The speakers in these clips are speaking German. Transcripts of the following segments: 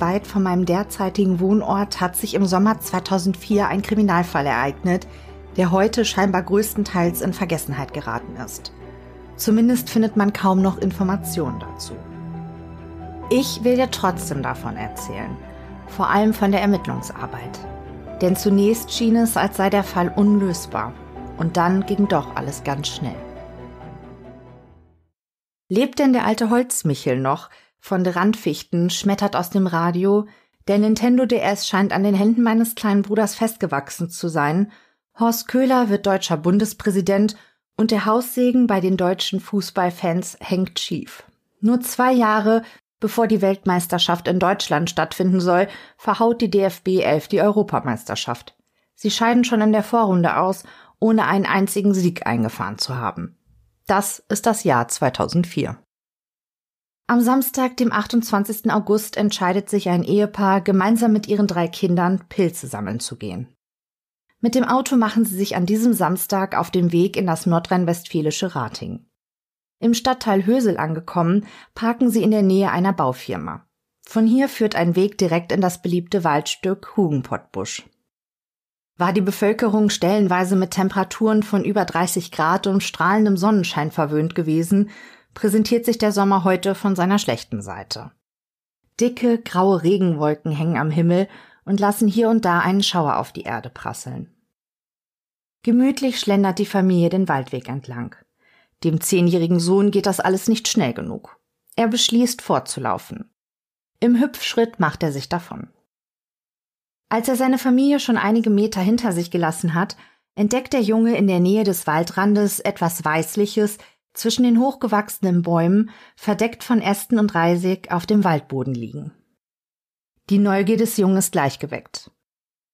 weit von meinem derzeitigen Wohnort hat sich im Sommer 2004 ein Kriminalfall ereignet, der heute scheinbar größtenteils in Vergessenheit geraten ist. Zumindest findet man kaum noch Informationen dazu. Ich will dir trotzdem davon erzählen, vor allem von der Ermittlungsarbeit. Denn zunächst schien es, als sei der Fall unlösbar, und dann ging doch alles ganz schnell. Lebt denn der alte Holzmichel noch, von Randfichten schmettert aus dem Radio, der Nintendo DS scheint an den Händen meines kleinen Bruders festgewachsen zu sein, Horst Köhler wird deutscher Bundespräsident und der Haussegen bei den deutschen Fußballfans hängt schief. Nur zwei Jahre bevor die Weltmeisterschaft in Deutschland stattfinden soll, verhaut die DFB 11 die Europameisterschaft. Sie scheiden schon in der Vorrunde aus, ohne einen einzigen Sieg eingefahren zu haben. Das ist das Jahr 2004. Am Samstag, dem 28. August, entscheidet sich ein Ehepaar, gemeinsam mit ihren drei Kindern Pilze sammeln zu gehen. Mit dem Auto machen sie sich an diesem Samstag auf den Weg in das nordrhein-westfälische Rating. Im Stadtteil Hösel angekommen, parken sie in der Nähe einer Baufirma. Von hier führt ein Weg direkt in das beliebte Waldstück Hugenpottbusch. War die Bevölkerung stellenweise mit Temperaturen von über 30 Grad und strahlendem Sonnenschein verwöhnt gewesen, präsentiert sich der Sommer heute von seiner schlechten Seite. Dicke, graue Regenwolken hängen am Himmel und lassen hier und da einen Schauer auf die Erde prasseln. Gemütlich schlendert die Familie den Waldweg entlang. Dem zehnjährigen Sohn geht das alles nicht schnell genug. Er beschließt fortzulaufen. Im Hüpfschritt macht er sich davon. Als er seine Familie schon einige Meter hinter sich gelassen hat, entdeckt der Junge in der Nähe des Waldrandes etwas Weißliches zwischen den hochgewachsenen Bäumen, verdeckt von Ästen und Reisig, auf dem Waldboden liegen. Die Neugier des Jungen ist gleich geweckt.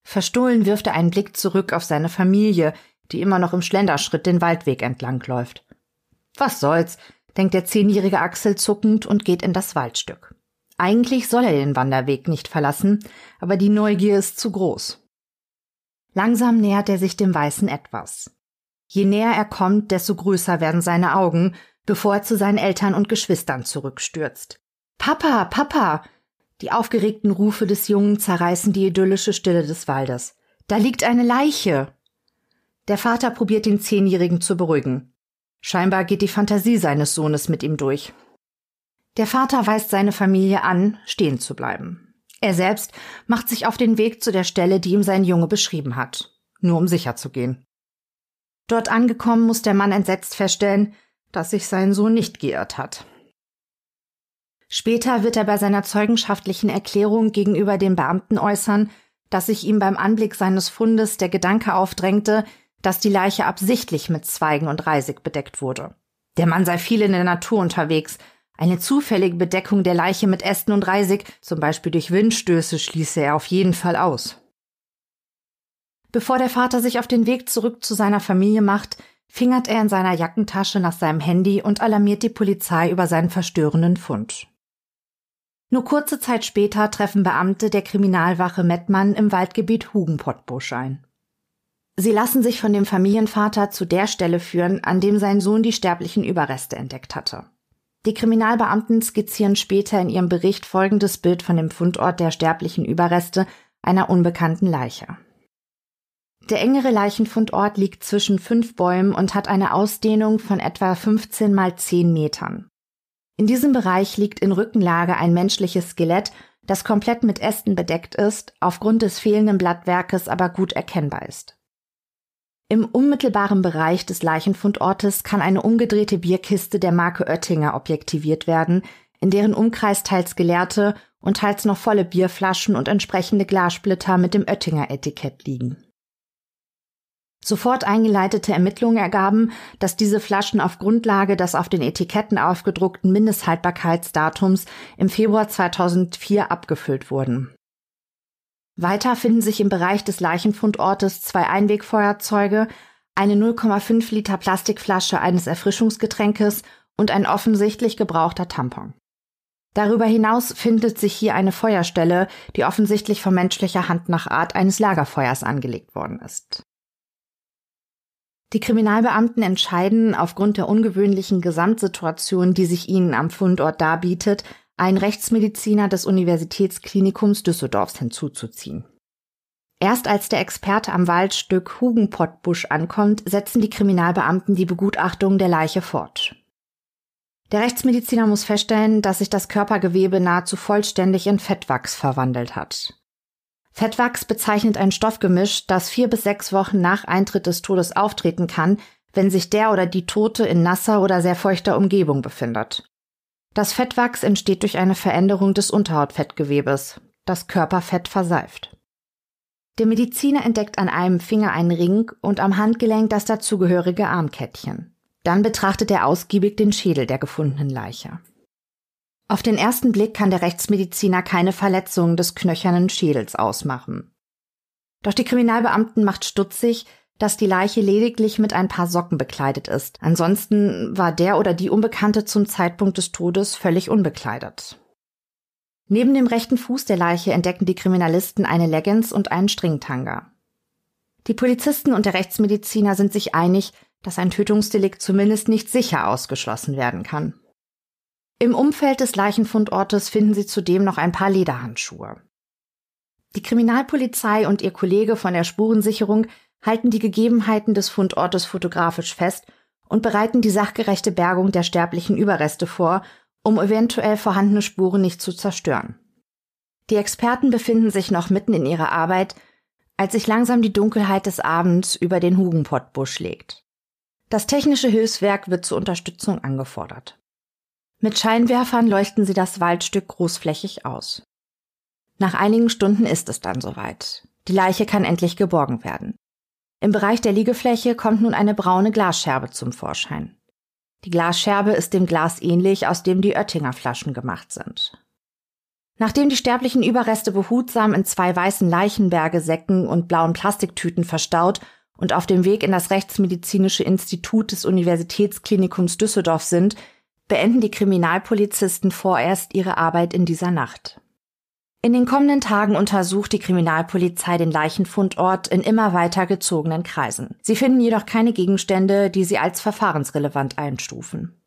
Verstohlen wirft er einen Blick zurück auf seine Familie, die immer noch im Schlenderschritt den Waldweg entlang läuft. Was soll's, denkt der zehnjährige Axel zuckend und geht in das Waldstück. Eigentlich soll er den Wanderweg nicht verlassen, aber die Neugier ist zu groß. Langsam nähert er sich dem weißen Etwas. Je näher er kommt, desto größer werden seine Augen, bevor er zu seinen Eltern und Geschwistern zurückstürzt. Papa, Papa! Die aufgeregten Rufe des Jungen zerreißen die idyllische Stille des Waldes. Da liegt eine Leiche! Der Vater probiert den Zehnjährigen zu beruhigen. Scheinbar geht die Fantasie seines Sohnes mit ihm durch. Der Vater weist seine Familie an, stehen zu bleiben. Er selbst macht sich auf den Weg zu der Stelle, die ihm sein Junge beschrieben hat, nur um sicher zu gehen. Dort angekommen muss der Mann entsetzt feststellen, dass sich sein Sohn nicht geirrt hat. Später wird er bei seiner zeugenschaftlichen Erklärung gegenüber den Beamten äußern, dass sich ihm beim Anblick seines Fundes der Gedanke aufdrängte, dass die Leiche absichtlich mit Zweigen und Reisig bedeckt wurde. Der Mann sei viel in der Natur unterwegs. Eine zufällige Bedeckung der Leiche mit Ästen und Reisig, zum Beispiel durch Windstöße, schließe er auf jeden Fall aus. Bevor der Vater sich auf den Weg zurück zu seiner Familie macht, fingert er in seiner Jackentasche nach seinem Handy und alarmiert die Polizei über seinen verstörenden Fund. Nur kurze Zeit später treffen Beamte der Kriminalwache Mettmann im Waldgebiet Hugenpottbusch ein. Sie lassen sich von dem Familienvater zu der Stelle führen, an dem sein Sohn die sterblichen Überreste entdeckt hatte. Die Kriminalbeamten skizzieren später in ihrem Bericht folgendes Bild von dem Fundort der sterblichen Überreste einer unbekannten Leiche. Der engere Leichenfundort liegt zwischen fünf Bäumen und hat eine Ausdehnung von etwa 15 mal 10 Metern. In diesem Bereich liegt in Rückenlage ein menschliches Skelett, das komplett mit Ästen bedeckt ist, aufgrund des fehlenden Blattwerkes aber gut erkennbar ist. Im unmittelbaren Bereich des Leichenfundortes kann eine umgedrehte Bierkiste der Marke Oettinger objektiviert werden, in deren Umkreis teils geleerte und teils noch volle Bierflaschen und entsprechende Glassplitter mit dem Oettinger Etikett liegen. Sofort eingeleitete Ermittlungen ergaben, dass diese Flaschen auf Grundlage des auf den Etiketten aufgedruckten Mindesthaltbarkeitsdatums im Februar 2004 abgefüllt wurden. Weiter finden sich im Bereich des Leichenfundortes zwei Einwegfeuerzeuge, eine 0,5 Liter Plastikflasche eines Erfrischungsgetränkes und ein offensichtlich gebrauchter Tampon. Darüber hinaus findet sich hier eine Feuerstelle, die offensichtlich von menschlicher Hand nach Art eines Lagerfeuers angelegt worden ist. Die Kriminalbeamten entscheiden aufgrund der ungewöhnlichen Gesamtsituation, die sich ihnen am Fundort darbietet, einen Rechtsmediziner des Universitätsklinikums Düsseldorfs hinzuzuziehen. Erst als der Experte am Waldstück Hugenpottbusch ankommt, setzen die Kriminalbeamten die Begutachtung der Leiche fort. Der Rechtsmediziner muss feststellen, dass sich das Körpergewebe nahezu vollständig in Fettwachs verwandelt hat. Fettwachs bezeichnet ein Stoffgemisch, das vier bis sechs Wochen nach Eintritt des Todes auftreten kann, wenn sich der oder die Tote in nasser oder sehr feuchter Umgebung befindet. Das Fettwachs entsteht durch eine Veränderung des Unterhautfettgewebes. Das Körperfett verseift. Der Mediziner entdeckt an einem Finger einen Ring und am Handgelenk das dazugehörige Armkettchen. Dann betrachtet er ausgiebig den Schädel der gefundenen Leiche. Auf den ersten Blick kann der Rechtsmediziner keine Verletzungen des knöchernen Schädels ausmachen. Doch die Kriminalbeamten macht stutzig, dass die Leiche lediglich mit ein paar Socken bekleidet ist. Ansonsten war der oder die Unbekannte zum Zeitpunkt des Todes völlig unbekleidet. Neben dem rechten Fuß der Leiche entdecken die Kriminalisten eine Leggings und einen Stringtanga. Die Polizisten und der Rechtsmediziner sind sich einig, dass ein Tötungsdelikt zumindest nicht sicher ausgeschlossen werden kann. Im Umfeld des Leichenfundortes finden sie zudem noch ein paar Lederhandschuhe. Die Kriminalpolizei und ihr Kollege von der Spurensicherung halten die Gegebenheiten des Fundortes fotografisch fest und bereiten die sachgerechte Bergung der sterblichen Überreste vor um eventuell vorhandene Spuren nicht zu zerstören. Die Experten befinden sich noch mitten in ihrer Arbeit, als sich langsam die Dunkelheit des Abends über den Hugenpottbusch legt. Das technische Hilfswerk wird zur Unterstützung angefordert. Mit Scheinwerfern leuchten sie das Waldstück großflächig aus. Nach einigen Stunden ist es dann soweit. Die Leiche kann endlich geborgen werden. Im Bereich der Liegefläche kommt nun eine braune Glasscherbe zum Vorschein. Die Glasscherbe ist dem Glas ähnlich, aus dem die Oettinger Flaschen gemacht sind. Nachdem die sterblichen Überreste behutsam in zwei weißen Leichenbergesäcken und blauen Plastiktüten verstaut und auf dem Weg in das Rechtsmedizinische Institut des Universitätsklinikums Düsseldorf sind, beenden die Kriminalpolizisten vorerst ihre Arbeit in dieser Nacht. In den kommenden Tagen untersucht die Kriminalpolizei den Leichenfundort in immer weiter gezogenen Kreisen. Sie finden jedoch keine Gegenstände, die sie als verfahrensrelevant einstufen.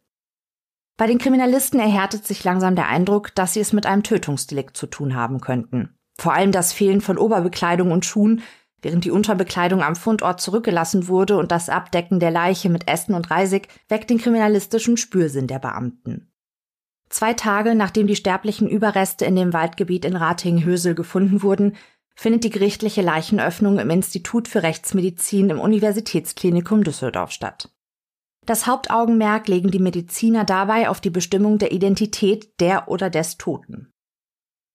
Bei den Kriminalisten erhärtet sich langsam der Eindruck, dass sie es mit einem Tötungsdelikt zu tun haben könnten. Vor allem das Fehlen von Oberbekleidung und Schuhen, während die Unterbekleidung am Fundort zurückgelassen wurde und das Abdecken der Leiche mit Essen und Reisig weckt den kriminalistischen Spürsinn der Beamten. Zwei Tage nachdem die sterblichen Überreste in dem Waldgebiet in Ratingen-Hösel gefunden wurden, findet die gerichtliche Leichenöffnung im Institut für Rechtsmedizin im Universitätsklinikum Düsseldorf statt. Das Hauptaugenmerk legen die Mediziner dabei auf die Bestimmung der Identität der oder des Toten.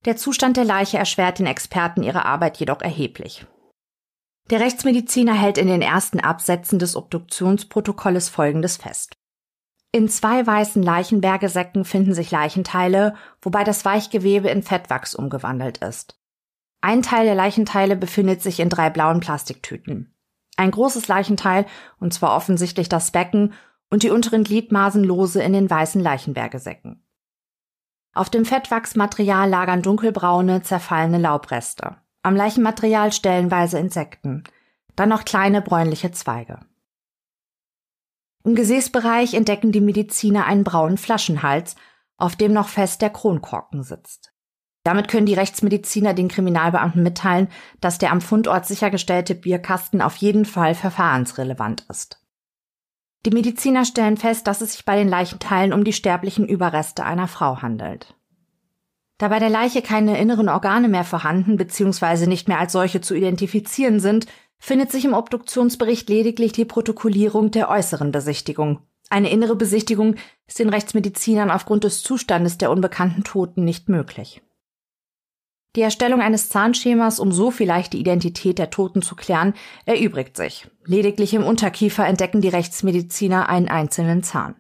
Der Zustand der Leiche erschwert den Experten ihre Arbeit jedoch erheblich. Der Rechtsmediziner hält in den ersten Absätzen des Obduktionsprotokolles Folgendes fest. In zwei weißen Leichenbergesäcken finden sich Leichenteile, wobei das Weichgewebe in Fettwachs umgewandelt ist. Ein Teil der Leichenteile befindet sich in drei blauen Plastiktüten. Ein großes Leichenteil, und zwar offensichtlich das Becken, und die unteren Gliedmaßen lose in den weißen Leichenbergesäcken. Auf dem Fettwachsmaterial lagern dunkelbraune, zerfallene Laubreste. Am Leichenmaterial stellenweise Insekten. Dann noch kleine bräunliche Zweige. Im Gesäßbereich entdecken die Mediziner einen braunen Flaschenhals, auf dem noch fest der Kronkorken sitzt. Damit können die Rechtsmediziner den Kriminalbeamten mitteilen, dass der am Fundort sichergestellte Bierkasten auf jeden Fall verfahrensrelevant ist. Die Mediziner stellen fest, dass es sich bei den Leichenteilen um die sterblichen Überreste einer Frau handelt. Da bei der Leiche keine inneren Organe mehr vorhanden bzw. nicht mehr als solche zu identifizieren sind, findet sich im Obduktionsbericht lediglich die Protokollierung der äußeren Besichtigung. Eine innere Besichtigung ist den Rechtsmedizinern aufgrund des Zustandes der unbekannten Toten nicht möglich. Die Erstellung eines Zahnschemas, um so vielleicht die Identität der Toten zu klären, erübrigt sich. Lediglich im Unterkiefer entdecken die Rechtsmediziner einen einzelnen Zahn.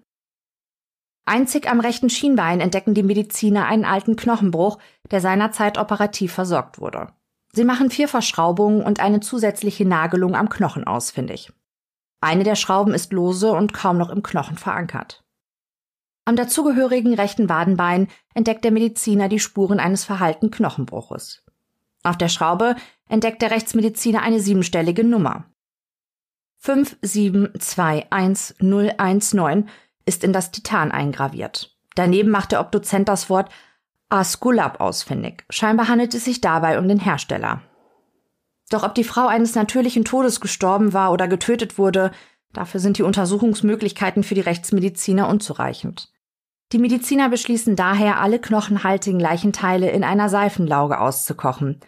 Einzig am rechten Schienbein entdecken die Mediziner einen alten Knochenbruch, der seinerzeit operativ versorgt wurde. Sie machen vier Verschraubungen und eine zusätzliche Nagelung am Knochen ausfindig. Eine der Schrauben ist lose und kaum noch im Knochen verankert. Am dazugehörigen rechten Wadenbein entdeckt der Mediziner die Spuren eines verhalten Knochenbruches. Auf der Schraube entdeckt der Rechtsmediziner eine siebenstellige Nummer. 5721019 ist in das Titan eingraviert. Daneben macht der Obduzent das Wort Askulap ausfindig. Scheinbar handelt es sich dabei um den Hersteller. Doch ob die Frau eines natürlichen Todes gestorben war oder getötet wurde, dafür sind die Untersuchungsmöglichkeiten für die Rechtsmediziner unzureichend. Die Mediziner beschließen daher, alle knochenhaltigen Leichenteile in einer Seifenlauge auszukochen.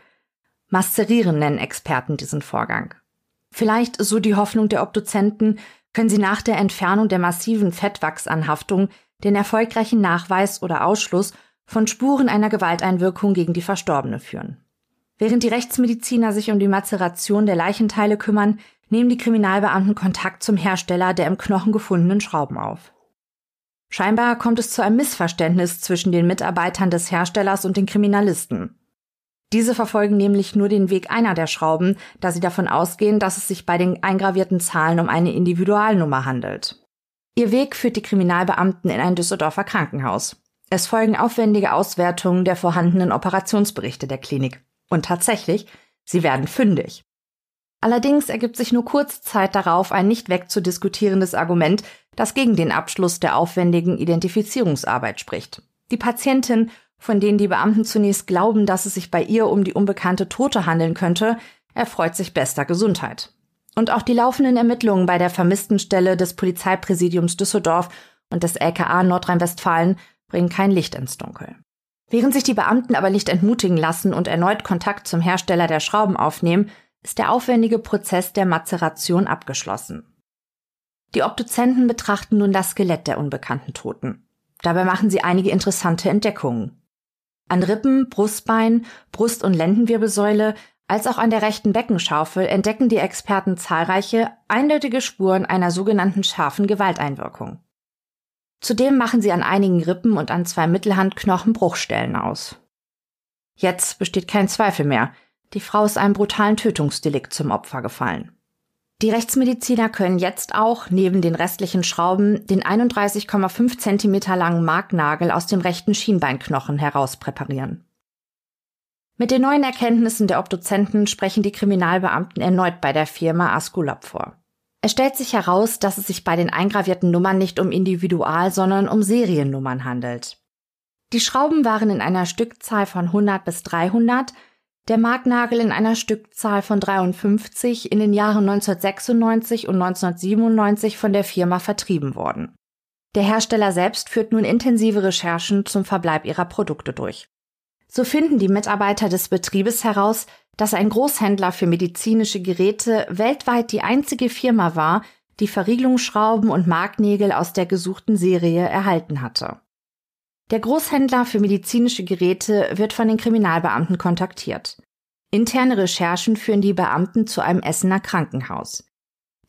Maszerieren nennen Experten diesen Vorgang. Vielleicht, so die Hoffnung der Obduzenten, können sie nach der Entfernung der massiven Fettwachsanhaftung den erfolgreichen Nachweis oder Ausschluss von Spuren einer Gewalteinwirkung gegen die Verstorbene führen. Während die Rechtsmediziner sich um die Mazeration der Leichenteile kümmern, nehmen die Kriminalbeamten Kontakt zum Hersteller der im Knochen gefundenen Schrauben auf. Scheinbar kommt es zu einem Missverständnis zwischen den Mitarbeitern des Herstellers und den Kriminalisten. Diese verfolgen nämlich nur den Weg einer der Schrauben, da sie davon ausgehen, dass es sich bei den eingravierten Zahlen um eine Individualnummer handelt. Ihr Weg führt die Kriminalbeamten in ein Düsseldorfer Krankenhaus. Es folgen aufwendige Auswertungen der vorhandenen Operationsberichte der Klinik. Und tatsächlich, sie werden fündig. Allerdings ergibt sich nur kurze Zeit darauf ein nicht wegzudiskutierendes Argument, das gegen den Abschluss der aufwendigen Identifizierungsarbeit spricht. Die Patientin, von denen die Beamten zunächst glauben, dass es sich bei ihr um die unbekannte Tote handeln könnte, erfreut sich bester Gesundheit. Und auch die laufenden Ermittlungen bei der Vermisstenstelle des Polizeipräsidiums Düsseldorf und des LKA Nordrhein-Westfalen bringen kein Licht ins Dunkel. Während sich die Beamten aber nicht entmutigen lassen und erneut Kontakt zum Hersteller der Schrauben aufnehmen, ist der aufwendige Prozess der Mazeration abgeschlossen. Die Obduzenten betrachten nun das Skelett der unbekannten Toten. Dabei machen sie einige interessante Entdeckungen. An Rippen, Brustbein, Brust- und Lendenwirbelsäule als auch an der rechten Beckenschaufel entdecken die Experten zahlreiche, eindeutige Spuren einer sogenannten scharfen Gewalteinwirkung. Zudem machen sie an einigen Rippen und an zwei Mittelhandknochen Bruchstellen aus. Jetzt besteht kein Zweifel mehr. Die Frau ist einem brutalen Tötungsdelikt zum Opfer gefallen. Die Rechtsmediziner können jetzt auch neben den restlichen Schrauben den 31,5 Zentimeter langen Marknagel aus dem rechten Schienbeinknochen herauspräparieren. Mit den neuen Erkenntnissen der Obduzenten sprechen die Kriminalbeamten erneut bei der Firma Asculap vor. Es stellt sich heraus, dass es sich bei den eingravierten Nummern nicht um Individual, sondern um Seriennummern handelt. Die Schrauben waren in einer Stückzahl von 100 bis 300, der Marknagel in einer Stückzahl von 53 in den Jahren 1996 und 1997 von der Firma vertrieben worden. Der Hersteller selbst führt nun intensive Recherchen zum Verbleib ihrer Produkte durch. So finden die Mitarbeiter des Betriebes heraus, dass ein Großhändler für medizinische Geräte weltweit die einzige Firma war, die Verriegelungsschrauben und Marknägel aus der gesuchten Serie erhalten hatte. Der Großhändler für medizinische Geräte wird von den Kriminalbeamten kontaktiert. Interne Recherchen führen die Beamten zu einem Essener Krankenhaus.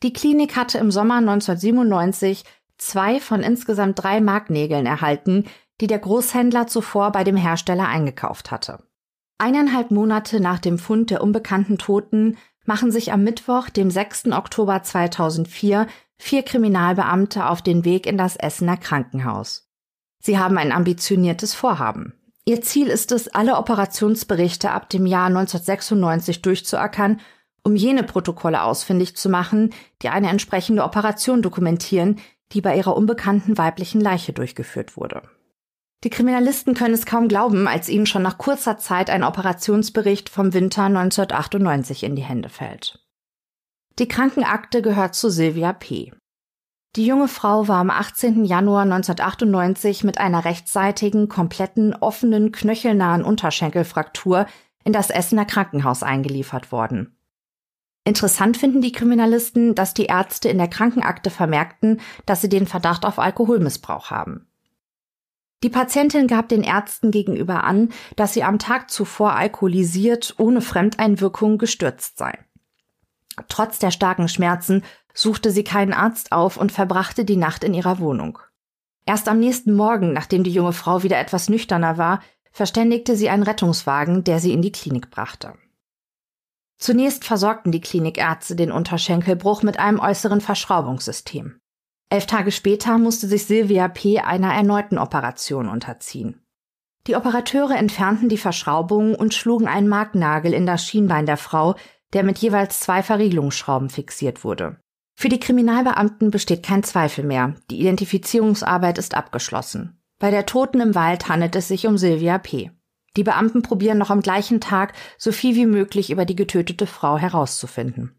Die Klinik hatte im Sommer 1997 zwei von insgesamt drei Marknägeln erhalten, die der Großhändler zuvor bei dem Hersteller eingekauft hatte. Eineinhalb Monate nach dem Fund der unbekannten Toten machen sich am Mittwoch, dem 6. Oktober 2004, vier Kriminalbeamte auf den Weg in das Essener Krankenhaus. Sie haben ein ambitioniertes Vorhaben. Ihr Ziel ist es, alle Operationsberichte ab dem Jahr 1996 durchzuackern, um jene Protokolle ausfindig zu machen, die eine entsprechende Operation dokumentieren, die bei ihrer unbekannten weiblichen Leiche durchgeführt wurde. Die Kriminalisten können es kaum glauben, als ihnen schon nach kurzer Zeit ein Operationsbericht vom Winter 1998 in die Hände fällt. Die Krankenakte gehört zu Sylvia P. Die junge Frau war am 18. Januar 1998 mit einer rechtsseitigen, kompletten, offenen, knöchelnahen Unterschenkelfraktur in das Essener Krankenhaus eingeliefert worden. Interessant finden die Kriminalisten, dass die Ärzte in der Krankenakte vermerkten, dass sie den Verdacht auf Alkoholmissbrauch haben. Die Patientin gab den Ärzten gegenüber an, dass sie am Tag zuvor alkoholisiert, ohne Fremdeinwirkung gestürzt sei. Trotz der starken Schmerzen suchte sie keinen Arzt auf und verbrachte die Nacht in ihrer Wohnung. Erst am nächsten Morgen, nachdem die junge Frau wieder etwas nüchterner war, verständigte sie einen Rettungswagen, der sie in die Klinik brachte. Zunächst versorgten die Klinikärzte den Unterschenkelbruch mit einem äußeren Verschraubungssystem. Elf Tage später musste sich Sylvia P. einer erneuten Operation unterziehen. Die Operateure entfernten die Verschraubungen und schlugen einen Marknagel in das Schienbein der Frau, der mit jeweils zwei Verriegelungsschrauben fixiert wurde. Für die Kriminalbeamten besteht kein Zweifel mehr. Die Identifizierungsarbeit ist abgeschlossen. Bei der Toten im Wald handelt es sich um Sylvia P. Die Beamten probieren noch am gleichen Tag, so viel wie möglich über die getötete Frau herauszufinden.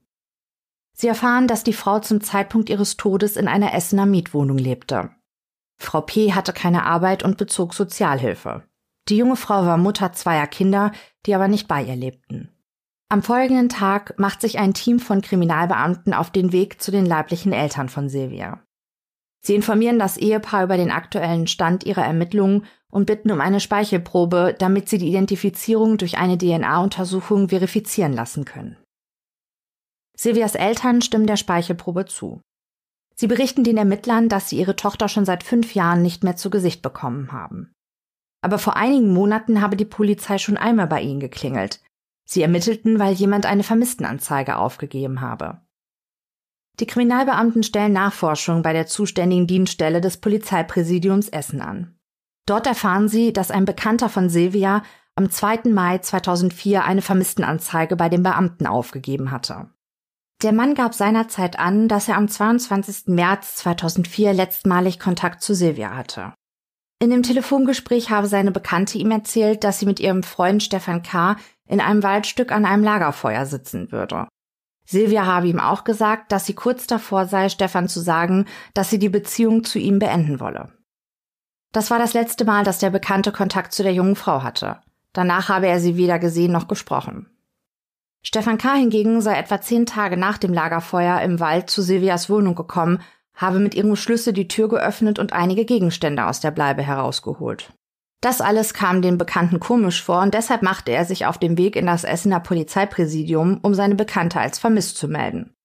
Sie erfahren, dass die Frau zum Zeitpunkt ihres Todes in einer Essener Mietwohnung lebte. Frau P. hatte keine Arbeit und bezog Sozialhilfe. Die junge Frau war Mutter zweier Kinder, die aber nicht bei ihr lebten. Am folgenden Tag macht sich ein Team von Kriminalbeamten auf den Weg zu den leiblichen Eltern von Silvia. Sie informieren das Ehepaar über den aktuellen Stand ihrer Ermittlungen und bitten um eine Speichelprobe, damit sie die Identifizierung durch eine DNA-Untersuchung verifizieren lassen können. Silvias Eltern stimmen der Speichelprobe zu. Sie berichten den Ermittlern, dass sie ihre Tochter schon seit fünf Jahren nicht mehr zu Gesicht bekommen haben. Aber vor einigen Monaten habe die Polizei schon einmal bei ihnen geklingelt. Sie ermittelten, weil jemand eine Vermisstenanzeige aufgegeben habe. Die Kriminalbeamten stellen Nachforschungen bei der zuständigen Dienststelle des Polizeipräsidiums Essen an. Dort erfahren sie, dass ein Bekannter von Silvia am 2. Mai 2004 eine Vermisstenanzeige bei den Beamten aufgegeben hatte. Der Mann gab seinerzeit an, dass er am 22. März 2004 letztmalig Kontakt zu Silvia hatte. In dem Telefongespräch habe seine Bekannte ihm erzählt, dass sie mit ihrem Freund Stefan K. in einem Waldstück an einem Lagerfeuer sitzen würde. Silvia habe ihm auch gesagt, dass sie kurz davor sei, Stefan zu sagen, dass sie die Beziehung zu ihm beenden wolle. Das war das letzte Mal, dass der Bekannte Kontakt zu der jungen Frau hatte. Danach habe er sie weder gesehen noch gesprochen. Stefan K. hingegen sei etwa zehn Tage nach dem Lagerfeuer im Wald zu Silvias Wohnung gekommen, habe mit ihrem Schlüssel die Tür geöffnet und einige Gegenstände aus der Bleibe herausgeholt. Das alles kam den Bekannten komisch vor und deshalb machte er sich auf den Weg in das Essener Polizeipräsidium, um seine Bekannte als vermisst zu melden.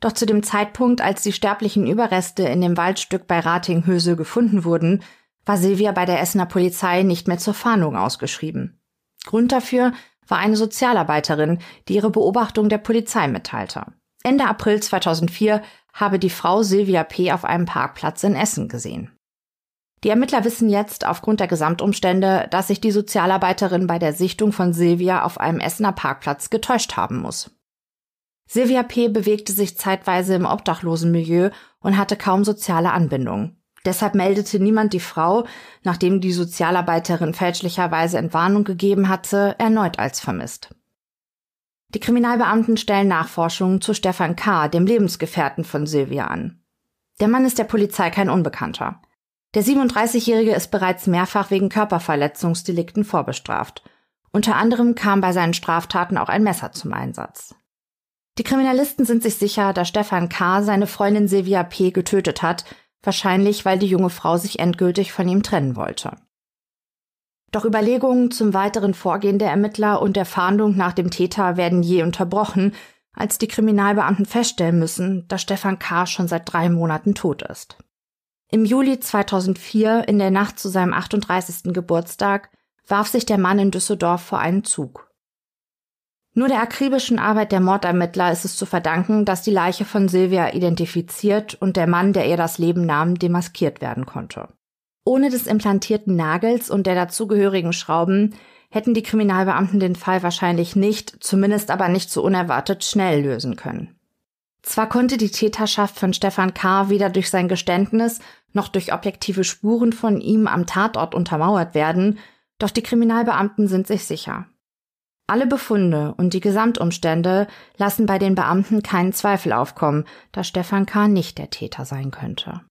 Doch zu dem Zeitpunkt, als die sterblichen Überreste in dem Waldstück bei Ratinghösel gefunden wurden, war Silvia bei der Essener Polizei nicht mehr zur Fahndung ausgeschrieben. Grund dafür war eine Sozialarbeiterin, die ihre Beobachtung der Polizei mitteilte. Ende April 2004 habe die Frau Silvia P. auf einem Parkplatz in Essen gesehen. Die Ermittler wissen jetzt aufgrund der Gesamtumstände, dass sich die Sozialarbeiterin bei der Sichtung von Silvia auf einem Essener Parkplatz getäuscht haben muss. Silvia P. bewegte sich zeitweise im Obdachlosenmilieu und hatte kaum soziale Anbindung. Deshalb meldete niemand die Frau, nachdem die Sozialarbeiterin fälschlicherweise Entwarnung gegeben hatte, erneut als vermisst. Die Kriminalbeamten stellen Nachforschungen zu Stefan K., dem Lebensgefährten von Silvia an. Der Mann ist der Polizei kein Unbekannter. Der 37-Jährige ist bereits mehrfach wegen Körperverletzungsdelikten vorbestraft. Unter anderem kam bei seinen Straftaten auch ein Messer zum Einsatz. Die Kriminalisten sind sich sicher, dass Stefan K. seine Freundin Silvia P. getötet hat, wahrscheinlich weil die junge Frau sich endgültig von ihm trennen wollte. Doch Überlegungen zum weiteren Vorgehen der Ermittler und der Fahndung nach dem Täter werden je unterbrochen, als die Kriminalbeamten feststellen müssen, dass Stefan K. schon seit drei Monaten tot ist. Im Juli 2004, in der Nacht zu seinem 38. Geburtstag, warf sich der Mann in Düsseldorf vor einen Zug. Nur der akribischen Arbeit der Mordermittler ist es zu verdanken, dass die Leiche von Silvia identifiziert und der Mann, der ihr das Leben nahm, demaskiert werden konnte. Ohne des implantierten Nagels und der dazugehörigen Schrauben hätten die Kriminalbeamten den Fall wahrscheinlich nicht, zumindest aber nicht so unerwartet schnell lösen können. Zwar konnte die Täterschaft von Stefan K. weder durch sein Geständnis noch durch objektive Spuren von ihm am Tatort untermauert werden, doch die Kriminalbeamten sind sich sicher. Alle Befunde und die Gesamtumstände lassen bei den Beamten keinen Zweifel aufkommen, dass Stefan K. nicht der Täter sein könnte.